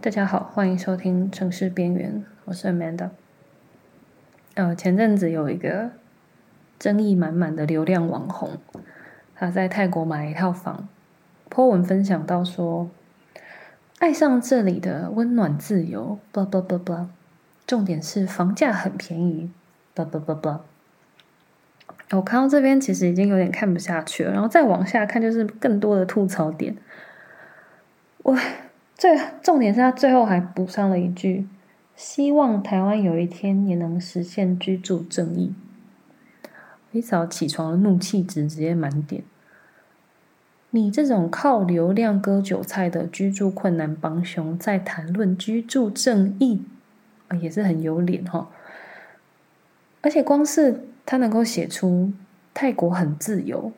大家好，欢迎收听《城市边缘》，我是 Amanda。呃，前阵子有一个争议满满的流量网红，他在泰国买了一套房，po 文分享到说，爱上这里的温暖自由，blah blah blah blah，重点是房价很便宜，blah blah blah blah。我看到这边其实已经有点看不下去了，然后再往下看就是更多的吐槽点。我最重点是他最后还补上了一句：“希望台湾有一天也能实现居住正义。”一早起床的怒气值直接满点。你这种靠流量割韭菜的居住困难帮凶，在谈论居住正义，啊，也是很有脸哈。而且光是。他能够写出泰国很自由，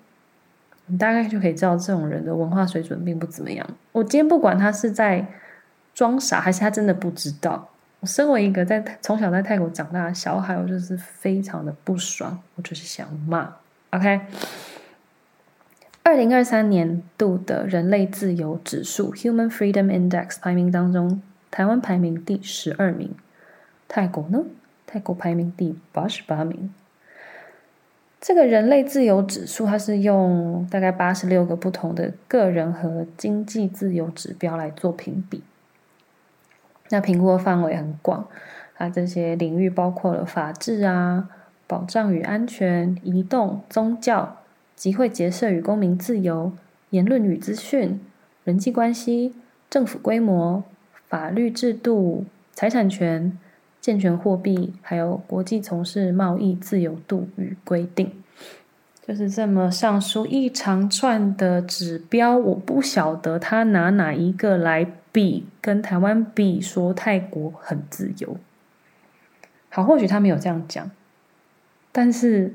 你大概就可以知道这种人的文化水准并不怎么样。我今天不管他是在装傻，还是他真的不知道。我身为一个在从小在泰国长大的小孩，我就是非常的不爽，我就是想骂。OK，二零二三年度的人类自由指数 （Human Freedom Index） 排名当中，台湾排名第十二名，泰国呢？泰国排名第八十八名。这个人类自由指数，它是用大概八十六个不同的个人和经济自由指标来做评比。那评估的范围很广，啊，这些领域包括了法治啊、保障与安全、移动、宗教、集会结社与公民自由、言论与资讯、人际关系、政府规模、法律制度、财产权。健全货币，还有国际从事贸易自由度与规定，就是这么上述一长串的指标，我不晓得他拿哪一个来比，跟台湾比，说泰国很自由。好，或许他没有这样讲，但是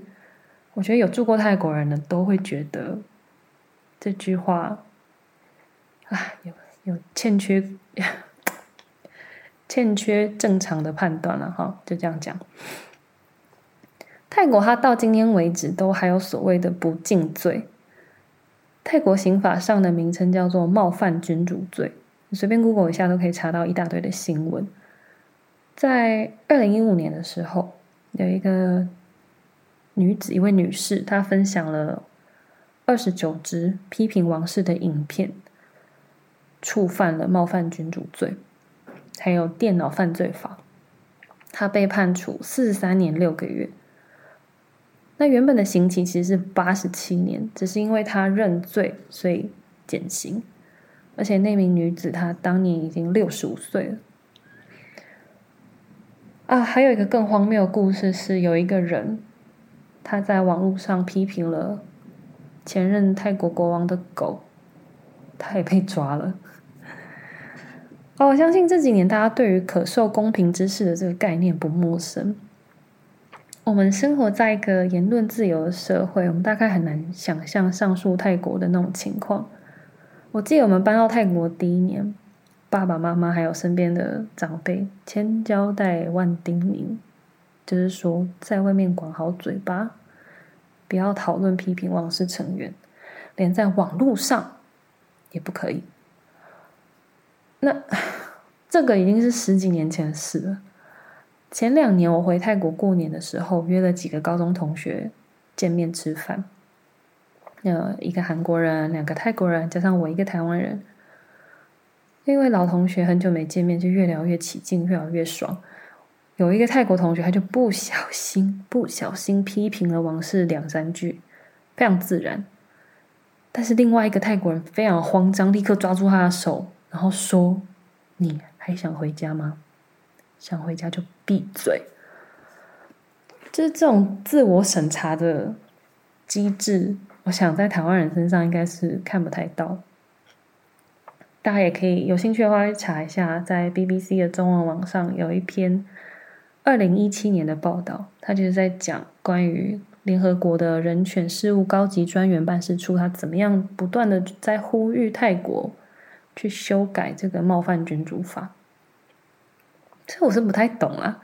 我觉得有住过泰国人的都会觉得这句话啊，有有欠缺。欠缺正常的判断了哈，就这样讲。泰国它到今天为止都还有所谓的不敬罪，泰国刑法上的名称叫做冒犯君主罪，你随便 Google 一下都可以查到一大堆的新闻。在二零一五年的时候，有一个女子，一位女士，她分享了二十九支批评王室的影片，触犯了冒犯君主罪。还有电脑犯罪法，他被判处四十三年六个月。那原本的刑期其实是八十七年，只是因为他认罪，所以减刑。而且那名女子她当年已经六十五岁了。啊，还有一个更荒谬的故事是，有一个人他在网络上批评了前任泰国国王的狗，他也被抓了。哦，我相信这几年大家对于可受公平之事的这个概念不陌生。我们生活在一个言论自由的社会，我们大概很难想象上述泰国的那种情况。我记得我们搬到泰国第一年，爸爸妈妈还有身边的长辈千交代万叮咛，就是说在外面管好嘴巴，不要讨论批评王室成员，连在网络上也不可以。那这个已经是十几年前的事了。前两年我回泰国过年的时候，约了几个高中同学见面吃饭。呃，一个韩国人，两个泰国人，加上我一个台湾人。因为老同学很久没见面，就越聊越起劲，越聊越爽。有一个泰国同学，他就不小心不小心批评了王室两三句，非常自然。但是另外一个泰国人非常慌张，立刻抓住他的手。然后说：“你还想回家吗？想回家就闭嘴。”就是这种自我审查的机制，我想在台湾人身上应该是看不太到。大家也可以有兴趣的话查一下，在 BBC 的中文网上有一篇二零一七年的报道，他就是在讲关于联合国的人权事务高级专员办事处，他怎么样不断的在呼吁泰国。去修改这个冒犯君主法，这我是不太懂啊。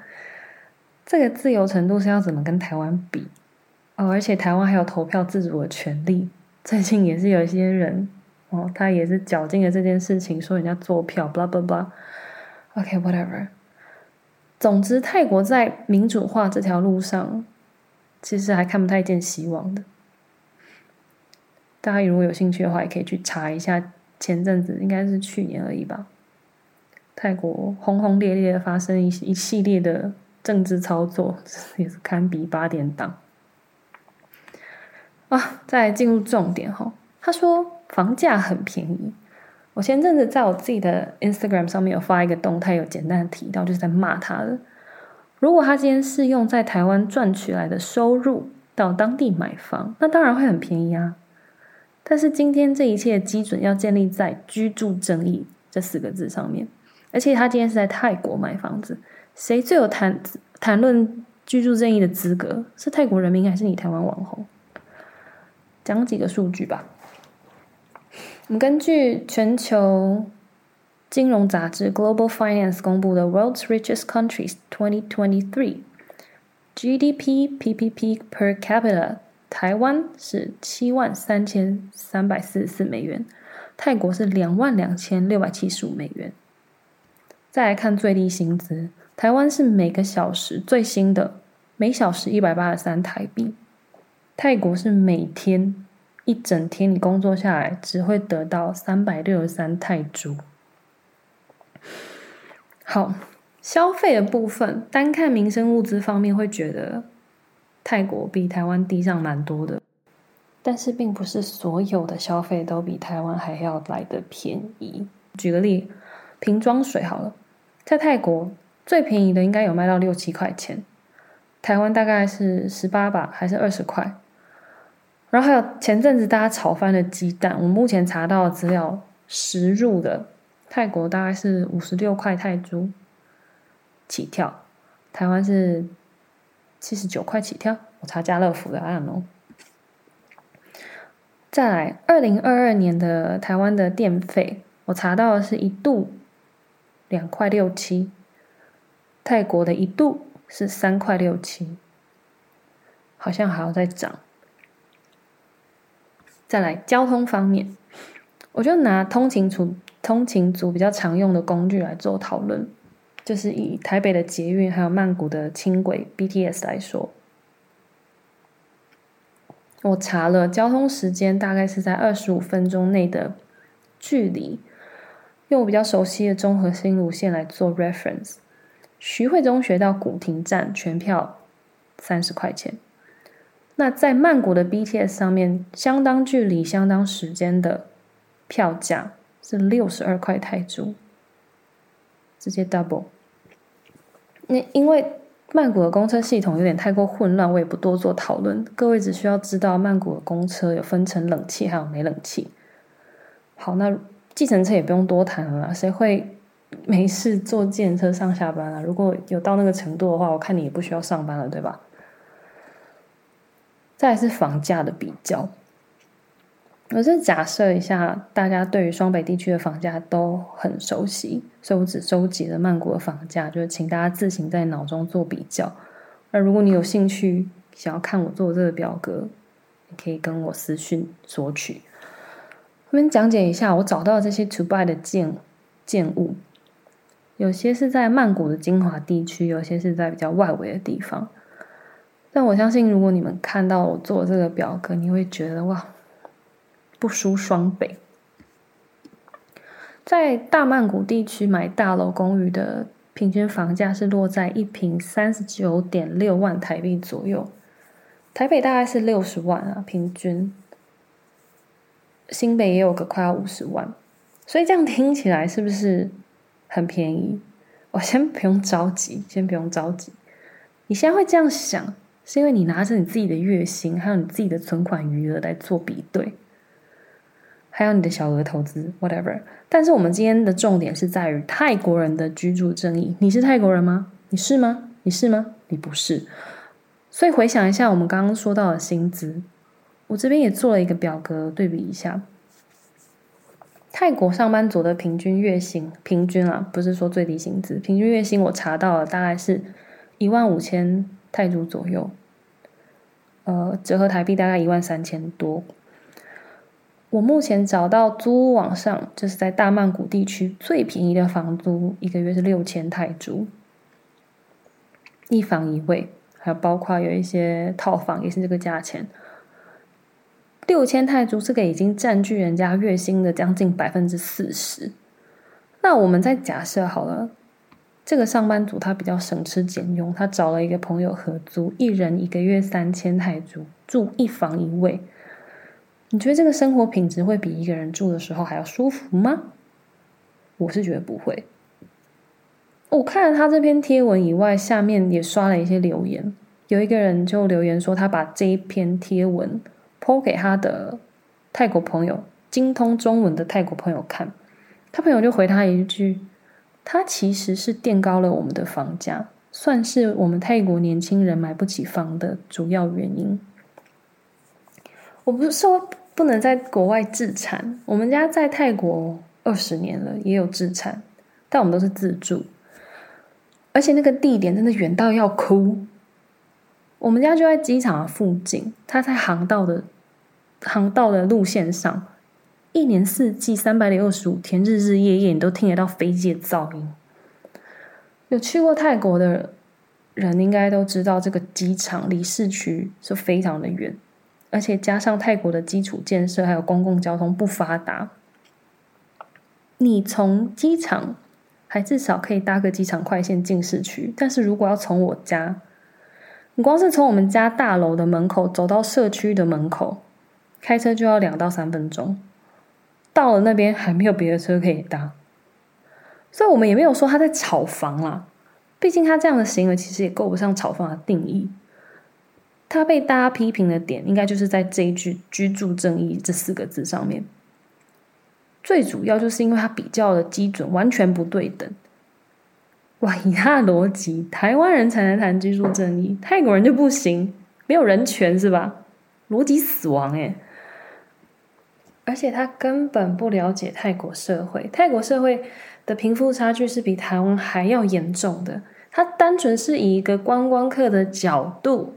这个自由程度是要怎么跟台湾比？哦，而且台湾还有投票自主的权利。最近也是有一些人哦，他也是绞尽了这件事情，说人家做票，blah blah blah。OK，whatever。总之，泰国在民主化这条路上，其实还看不太见希望的。大家如果有兴趣的话，也可以去查一下，前阵子应该是去年而已吧。泰国轰轰烈烈的发生一一系列的政治操作，也是堪比八点档。啊，再进入重点哈。他说房价很便宜。我前阵子在我自己的 Instagram 上面有发一个动态，有简单的提到，就是在骂他的。如果他今天是用在台湾赚取来的收入到当地买房，那当然会很便宜啊。但是今天这一切基准要建立在居住正义这四个字上面，而且他今天是在泰国买房子，谁最有谈谈论居住正义的资格？是泰国人民还是你台湾网红？讲几个数据吧。我们根据全球金融杂志 Global Finance 公布的 World's Richest Countries 2023 GDP PPP per capita，台湾是七万三千三百四十四美元，泰国是两万两千六百七十五美元。再来看最低薪资，台湾是每个小时最新的每小时一百八十三台币。泰国是每天一整天你工作下来只会得到三百六十三泰铢。好，消费的部分，单看民生物资方面会觉得泰国比台湾低上蛮多的，但是并不是所有的消费都比台湾还要来的便宜。举个例，瓶装水好了，在泰国最便宜的应该有卖到六七块钱，台湾大概是十八吧，还是二十块？然后还有前阵子大家炒翻的鸡蛋，我目前查到的资料，实入的泰国大概是五十六块泰铢起跳，台湾是七十九块起跳。我查家乐福的案哦。再来，二零二二年的台湾的电费，我查到的是一度两块六七，泰国的一度是三块六七，好像还要再涨。再来交通方面，我就拿通勤族通勤族比较常用的工具来做讨论，就是以台北的捷运还有曼谷的轻轨 BTS 来说，我查了交通时间大概是在二十五分钟内的距离，用我比较熟悉的综合新路线来做 reference，徐汇中学到古亭站全票三十块钱。那在曼谷的 BTS 上面，相当距离、相当时间的票价是六十二块泰铢，直接 double。那因为曼谷的公车系统有点太过混乱，我也不多做讨论。各位只需要知道曼谷的公车有分成冷气还有没冷气。好，那计程车也不用多谈了，谁会没事坐计程车上下班啊？如果有到那个程度的话，我看你也不需要上班了，对吧？再是房价的比较，我是假设一下，大家对于双北地区的房价都很熟悉，所以我只收集了曼谷的房价，就是请大家自行在脑中做比较。那如果你有兴趣想要看我做这个表格，你可以跟我私讯索取。我们讲解一下我找到这些 to buy 的建建物，有些是在曼谷的精华地区，有些是在比较外围的地方。但我相信，如果你们看到我做这个表格，你会觉得哇，不输双北。在大曼谷地区买大楼公寓的平均房价是落在一平三十九点六万台币左右，台北大概是六十万啊，平均。新北也有个快要五十万，所以这样听起来是不是很便宜？我先不用着急，先不用着急。你现在会这样想？是因为你拿着你自己的月薪，还有你自己的存款余额来做比对，还有你的小额投资，whatever。但是我们今天的重点是在于泰国人的居住正义。你是泰国人吗？你是吗？你是吗？你不是。所以回想一下我们刚刚说到的薪资，我这边也做了一个表格对比一下。泰国上班族的平均月薪，平均啊，不是说最低薪资，平均月薪我查到了大概是一万五千。泰铢左右，呃，折合台币大概一万三千多。我目前找到租屋网上，就是在大曼谷地区最便宜的房租，一个月是六千泰铢，一房一卫，还有包括有一些套房也是这个价钱。六千泰铢这个已经占据人家月薪的将近百分之四十。那我们再假设好了，这个上班族他比较省吃俭用，他找了一个朋友合租，一人一个月三千泰铢，住一房一卫。你觉得这个生活品质会比一个人住的时候还要舒服吗？我是觉得不会。我看了他这篇贴文以外，下面也刷了一些留言。有一个人就留言说，他把这一篇贴文抛给他的泰国朋友，精通中文的泰国朋友看。他朋友就回他一句：“他其实是垫高了我们的房价，算是我们泰国年轻人买不起房的主要原因。”我不是说不能在国外自产，我们家在泰国二十年了，也有自产，但我们都是自助，而且那个地点真的远到要哭。我们家就在机场附近，它在航道的航道的路线上，一年四季三百六十五天，日日夜夜你都听得到飞机的噪音。有去过泰国的人应该都知道，这个机场离市区是非常的远。而且加上泰国的基础建设还有公共交通不发达，你从机场还至少可以搭个机场快线进市区。但是如果要从我家，你光是从我们家大楼的门口走到社区的门口，开车就要两到三分钟。到了那边还没有别的车可以搭，所以我们也没有说他在炒房啦。毕竟他这样的行为其实也够不上炒房的定义。他被大家批评的点，应该就是在这一句“居住正义”这四个字上面。最主要就是因为他比较的基准完全不对等。哇，以他的逻辑，台湾人才能谈居住正义，泰国人就不行，没有人权是吧？逻辑死亡诶。而且他根本不了解泰国社会，泰国社会的贫富差距是比台湾还要严重的。他单纯是以一个观光客的角度。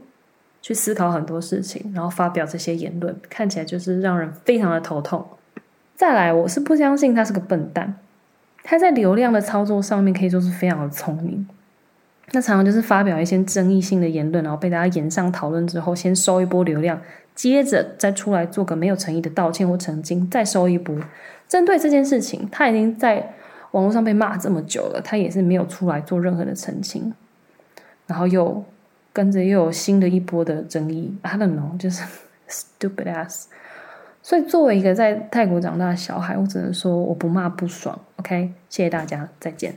去思考很多事情，然后发表这些言论，看起来就是让人非常的头痛。再来，我是不相信他是个笨蛋，他在流量的操作上面可以说是非常的聪明。那常常就是发表一些争议性的言论，然后被大家延上讨论之后，先收一波流量，接着再出来做个没有诚意的道歉或澄清，再收一波。针对这件事情，他已经在网络上被骂这么久了，他也是没有出来做任何的澄清，然后又。跟着又有新的一波的争议，I don't know，就是 stupid ass。所以作为一个在泰国长大的小孩，我只能说我不骂不爽。OK，谢谢大家，再见。